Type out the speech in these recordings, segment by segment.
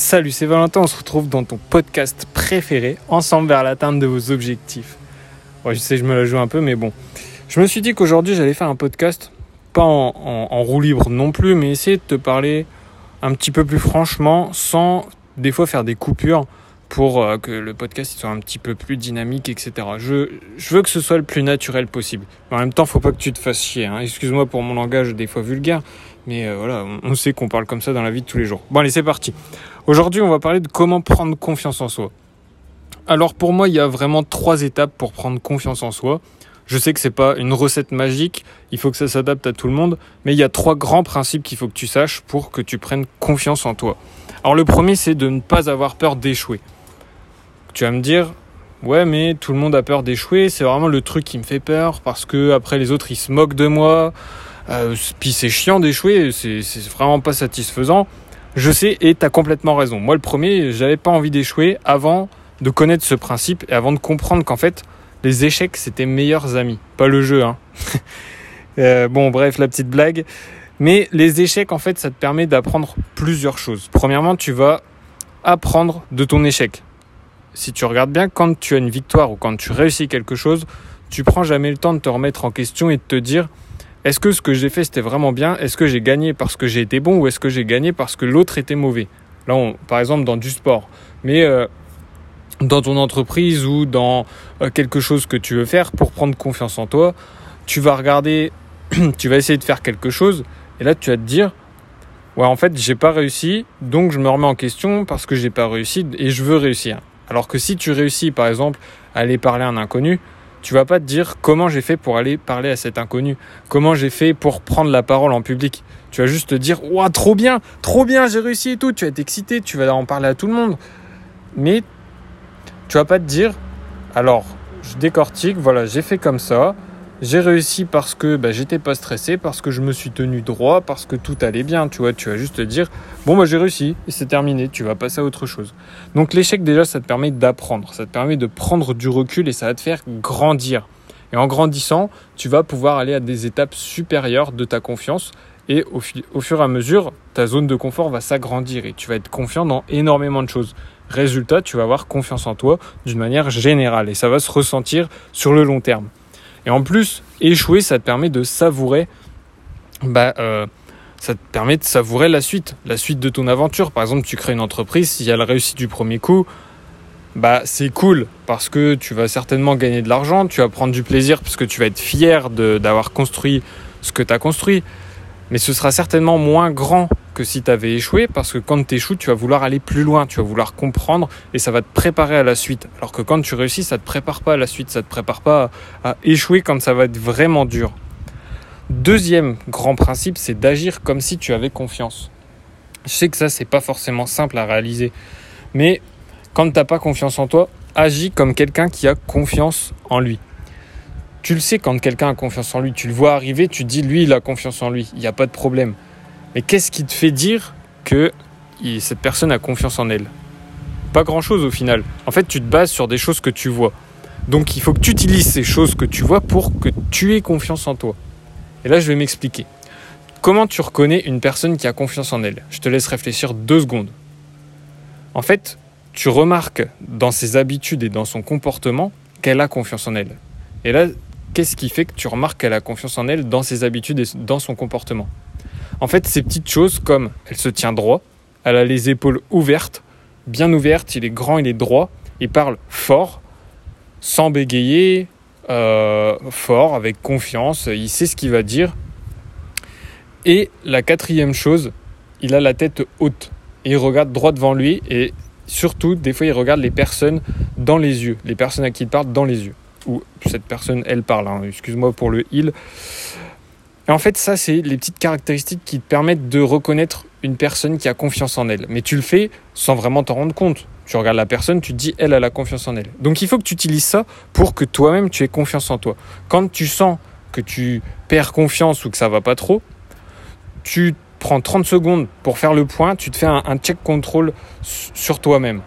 Salut, c'est Valentin, on se retrouve dans ton podcast préféré, ensemble vers l'atteinte de vos objectifs. Je sais, je me la joue un peu, mais bon. Je me suis dit qu'aujourd'hui, j'allais faire un podcast, pas en, roue libre non plus, mais essayer de te parler un petit peu plus franchement, sans des fois faire des coupures pour euh, que le podcast soit un petit peu plus dynamique, etc. Je, veux que ce soit le plus naturel possible. En même temps, faut pas que tu te fasses chier. Hein. Excuse-moi pour mon langage des fois vulgaire, mais euh, voilà, on sait qu'on parle comme ça dans la vie de tous les jours. Bon allez, c'est parti. Aujourd'hui, on va parler de comment prendre confiance en soi. Alors pour moi, il y a vraiment trois étapes pour prendre confiance en soi. Je sais que c'est pas une recette magique, il faut que ça s'adapte à tout le monde, mais il y a trois grands principes qu'il faut que tu saches pour que tu prennes confiance en toi. Alors le premier, c'est de ne pas avoir peur d'échouer. Tu vas me dire, ouais, mais tout le monde a peur d'échouer, c'est vraiment le truc qui me fait peur parce que après les autres ils se moquent de moi, euh, puis c'est chiant d'échouer, c'est vraiment pas satisfaisant. Je sais et tu as complètement raison. Moi le premier, j'avais pas envie d'échouer avant de connaître ce principe et avant de comprendre qu'en fait les échecs c'était meilleurs amis, pas le jeu. Hein. Euh, bon bref la petite blague. Mais les échecs en fait ça te permet d'apprendre plusieurs choses. Premièrement tu vas apprendre de ton échec. Si tu regardes bien, quand tu as une victoire ou quand tu réussis quelque chose, tu prends jamais le temps de te remettre en question et de te dire est-ce que ce que j'ai fait c'était vraiment bien? Est-ce que j'ai gagné parce que j'ai été bon ou est-ce que j'ai gagné parce que l'autre était mauvais? Là, par exemple, dans du sport. Mais euh, dans ton entreprise ou dans euh, quelque chose que tu veux faire pour prendre confiance en toi, tu vas regarder, tu vas essayer de faire quelque chose et là, tu vas te dire ouais, en fait, j'ai pas réussi, donc je me remets en question parce que j'ai pas réussi et je veux réussir. Alors que si tu réussis, par exemple, à aller parler à un inconnu, tu vas pas te dire comment j'ai fait pour aller parler à cet inconnu, comment j'ai fait pour prendre la parole en public. Tu vas juste te dire Ouah, trop bien, trop bien, j'ai réussi et tout. Tu vas être excité, tu vas en parler à tout le monde. Mais tu vas pas te dire Alors, je décortique, voilà, j'ai fait comme ça, j'ai réussi parce que bah, j'étais pas stressé, parce que je me suis tenu droit, parce que tout allait bien. Tu vois, tu vas juste te dire bon bah j'ai réussi c'est terminé. Tu vas passer à autre chose. Donc l'échec déjà, ça te permet d'apprendre, ça te permet de prendre du recul et ça va te faire grandir. Et en grandissant, tu vas pouvoir aller à des étapes supérieures de ta confiance et au fur et à mesure, ta zone de confort va s'agrandir et tu vas être confiant dans énormément de choses. Résultat, tu vas avoir confiance en toi d'une manière générale et ça va se ressentir sur le long terme. Et en plus, échouer, ça te permet de savourer, bah, euh, ça te permet de savourer la suite, la suite de ton aventure. Par exemple, tu crées une entreprise, si elle réussit du premier coup, bah c'est cool parce que tu vas certainement gagner de l'argent, tu vas prendre du plaisir parce que tu vas être fier d'avoir construit ce que tu as construit mais ce sera certainement moins grand que si tu avais échoué, parce que quand tu échoues, tu vas vouloir aller plus loin, tu vas vouloir comprendre, et ça va te préparer à la suite. Alors que quand tu réussis, ça ne te prépare pas à la suite, ça ne te prépare pas à, échouer quand ça va être vraiment dur. Deuxième grand principe, c'est d'agir comme si tu avais confiance. Je sais que ça, c'est pas forcément simple à réaliser, mais quand tu n'as pas confiance en toi, agis comme quelqu'un qui a confiance en lui. Tu le sais quand quelqu'un a confiance en lui, tu le vois arriver, tu dis lui il a confiance en lui, il n'y a pas de problème. Mais qu'est-ce qui te fait dire que cette personne a confiance en elle? Pas grand-chose au final. En fait, tu te bases sur des choses que tu vois. Donc il faut que tu utilises ces choses que tu vois pour que tu aies confiance en toi. Et là, je vais m'expliquer. Comment tu reconnais une personne qui a confiance en elle? Je te laisse réfléchir deux secondes. En fait, tu remarques dans ses habitudes et dans son comportement qu'elle a confiance en elle. Et là, qu'est-ce qui fait que tu remarques qu'elle a confiance en elle dans ses habitudes et dans son comportement? En fait, ces petites choses comme elle se tient droit, elle a les épaules ouvertes, bien ouvertes, il est grand, il est droit, il parle fort, sans bégayer, euh, fort, avec confiance, il sait ce qu'il va dire. Et la quatrième chose, il a la tête haute il regarde droit devant lui et surtout, des fois, il regarde les personnes dans les yeux, les personnes à qui il parle dans les yeux ou cette personne, elle parle, hein. excuse-moi pour le il. Et en fait, ça, c'est les petites caractéristiques qui te permettent de reconnaître une personne qui a confiance en elle. Mais tu le fais sans vraiment t'en rendre compte. Tu regardes la personne, tu te dis, elle, a la confiance en elle. Donc il faut que tu utilises ça pour que toi-même, tu aies confiance en toi. Quand tu sens que tu perds confiance ou que ça va pas trop, tu prends 30 secondes pour faire le point, tu te fais un, un check control sur toi-même.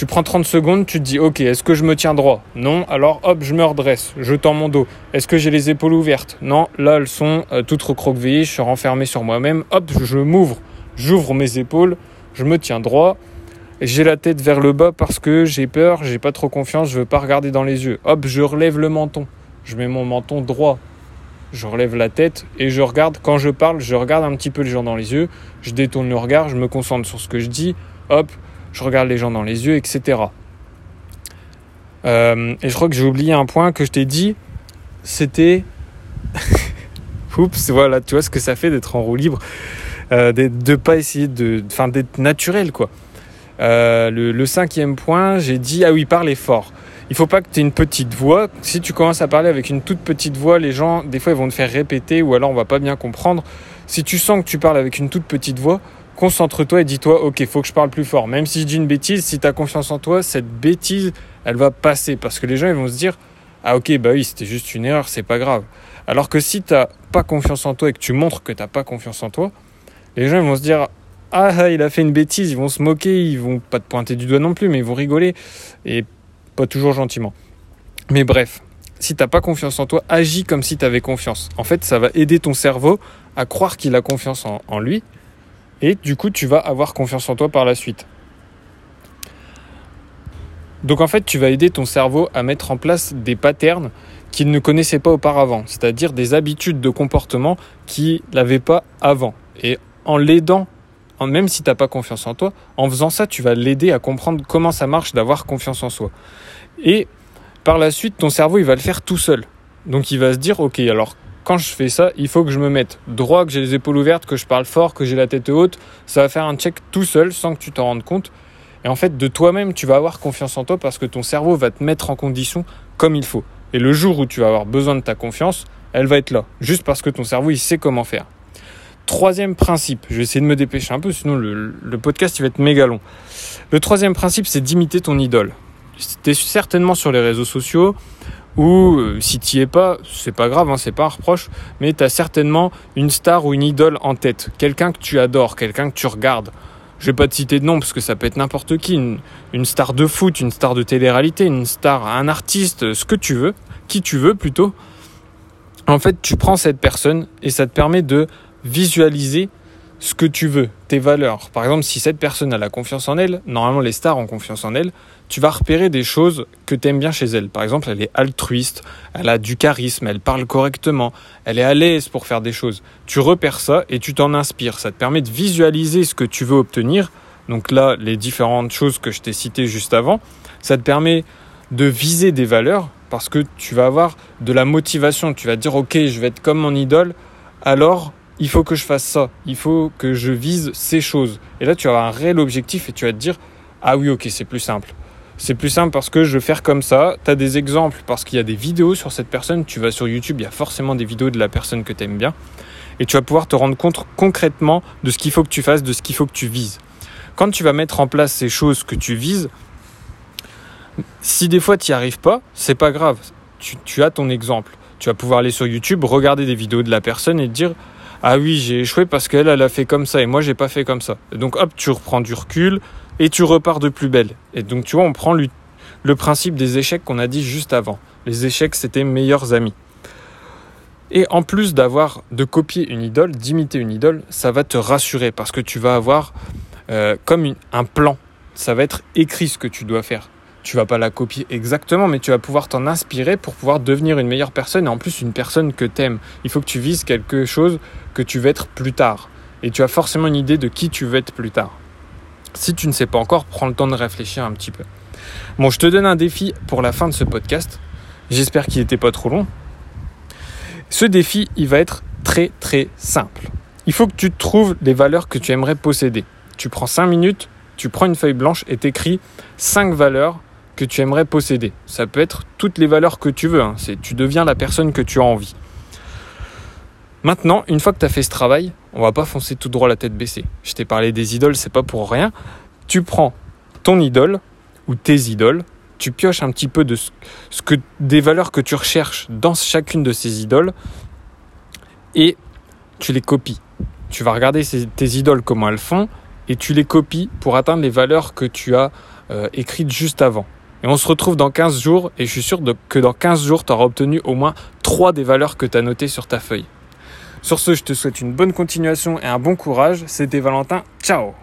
Tu prends 30 secondes, tu te dis ok, est-ce que je me tiens droit? Non, alors hop, je me redresse, je tends mon dos. Est-ce que j'ai les épaules ouvertes? Non, là elles sont euh, toutes recroquevillées, je suis renfermé sur moi-même. Hop, je m'ouvre, j'ouvre mes épaules, je me tiens droit. j'ai la tête vers le bas parce que j'ai peur, j'ai pas trop confiance, je veux pas regarder dans les yeux. Hop, je relève le menton. Je mets mon menton droit. Je relève la tête et je regarde. Quand je parle, je regarde un petit peu les gens dans les yeux. Je détourne le regard, je me concentre sur ce que je dis. Hop, je regarde les gens dans les yeux, etc. Euh, et je crois que j'ai oublié un point que je t'ai dit. C'était. Oups, voilà, tu vois ce que ça fait d'être en roue libre. Euh, de ne pas essayer de. Enfin, d'être naturel, quoi. Euh, le, cinquième point, j'ai dit, ah oui, parler fort. Il faut pas que tu aies une petite voix. Si tu commences à parler avec une toute petite voix, les gens, des fois, ils vont te faire répéter ou alors on va pas bien comprendre. Si tu sens que tu parles avec une toute petite voix, concentre-toi et dis-toi, ok, faut que je parle plus fort. Même si je dis une bêtise, si tu as confiance en toi, cette bêtise, elle va passer. Parce que les gens, ils vont se dire, ah ok, bah oui, c'était juste une erreur, c'est pas grave. Alors que si tu pas confiance en toi et que tu montres que tu pas confiance en toi, les gens ils vont se dire ah il a fait une bêtise, ils vont se moquer, ils vont pas te pointer du doigt non plus, mais ils vont rigoler et pas toujours gentiment. Mais bref, si t'as pas confiance en toi, agis comme si tu avais confiance. En fait, ça va aider ton cerveau à croire qu'il a confiance en lui et du coup tu vas avoir confiance en toi par la suite. Donc en fait, tu vas aider ton cerveau à mettre en place des patterns qu'il ne connaissait pas auparavant, c'est-à-dire des habitudes de comportement qu'il n'avait pas avant. Et en l'aidant, même si tu n'as pas confiance en toi, en faisant ça, tu vas l'aider à comprendre comment ça marche d'avoir confiance en soi. Et par la suite, ton cerveau, il va le faire tout seul. Donc il va se dire, ok, alors quand je fais ça, il faut que je me mette droit, que j'ai les épaules ouvertes, que je parle fort, que j'ai la tête haute. Ça va faire un check tout seul sans que tu t'en rendes compte. Et en fait, de toi-même, tu vas avoir confiance en toi parce que ton cerveau va te mettre en condition comme il faut. Et le jour où tu vas avoir besoin de ta confiance, elle va être là. Juste parce que ton cerveau, il sait comment faire. Troisième principe, je vais essayer de me dépêcher un peu, sinon le, podcast il va être méga long. Le troisième principe, c'est d'imiter ton idole. Tu es certainement sur les réseaux sociaux, ou euh, si tu es pas, c'est pas grave, hein, c'est pas un reproche, mais tu as certainement une star ou une idole en tête, quelqu'un que tu adores, quelqu'un que tu regardes. Je vais pas te citer de nom parce que ça peut être n'importe qui, une, star de foot, une star de télé-réalité, une star, un artiste, ce que tu veux, qui tu veux plutôt. En fait, tu prends cette personne et ça te permet de visualiser ce que tu veux, tes valeurs. Par exemple, si cette personne a la confiance en elle, normalement les stars ont confiance en elle, tu vas repérer des choses que tu aimes bien chez elle. Par exemple, elle est altruiste, elle a du charisme, elle parle correctement, elle est à l'aise pour faire des choses. Tu repères ça et tu t'en inspires. Ça te permet de visualiser ce que tu veux obtenir. Donc là, les différentes choses que je t'ai citées juste avant, ça te permet de viser des valeurs parce que tu vas avoir de la motivation. Tu vas te dire, ok, je vais être comme mon idole, alors il faut que je fasse ça, il faut que je vise ces choses. Et là, tu as un réel objectif et tu vas te dire, ah oui, ok, c'est plus simple. C'est plus simple parce que je vais faire comme ça. Tu as des exemples parce qu'il y a des vidéos sur cette personne. Tu vas sur YouTube, il y a forcément des vidéos de la personne que tu aimes bien. Et tu vas pouvoir te rendre compte concrètement de ce qu'il faut que tu fasses, de ce qu'il faut que tu vises. Quand tu vas mettre en place ces choses que tu vises, si des fois tu n'y arrives pas, c'est pas grave. Tu, tu as ton exemple. Tu vas pouvoir aller sur YouTube, regarder des vidéos de la personne et te dire ah oui, j'ai échoué parce qu'elle, elle a fait comme ça et moi, j'ai pas fait comme ça. Donc, hop, tu reprends du recul et tu repars de plus belle. Et donc, tu vois, on prend le, principe des échecs qu'on a dit juste avant. Les échecs, c'était meilleurs amis. Et en plus d'avoir, de copier une idole, d'imiter une idole, ça va te rassurer parce que tu vas avoir euh, comme un plan. Ça va être écrit ce que tu dois faire tu vas pas la copier exactement, mais tu vas pouvoir t'en inspirer pour pouvoir devenir une meilleure personne et en plus une personne que tu aimes. Il faut que tu vises quelque chose que tu veux être plus tard. Et tu as forcément une idée de qui tu veux être plus tard. Si tu ne sais pas encore, prends le temps de réfléchir un petit peu. Bon, je te donne un défi pour la fin de ce podcast. J'espère qu'il n'était pas trop long. Ce défi, il va être très très simple. Il faut que tu trouves les valeurs que tu aimerais posséder. Tu prends 5 minutes, tu prends une feuille blanche et t'écris 5 valeurs tu aimerais posséder. Ça peut être toutes les valeurs que tu veux. Hein. C'est, tu deviens la personne que tu as envie. Maintenant, une fois que tu as fait ce travail, on va pas foncer tout droit la tête baissée. Je t'ai parlé des idoles, c'est pas pour rien. Tu prends ton idole ou tes idoles, tu pioches un petit peu de ce, que des valeurs que tu recherches dans chacune de ces idoles et tu les copies. Tu vas regarder tes idoles comment elles font et tu les copies pour atteindre les valeurs que tu as euh, écrites juste avant. Et on se retrouve dans 15 jours et je suis sûr que dans 15 jours, tu auras obtenu au moins 3 des valeurs que tu as notées sur ta feuille. Sur ce, je te souhaite une bonne continuation et un bon courage. C'était Valentin. Ciao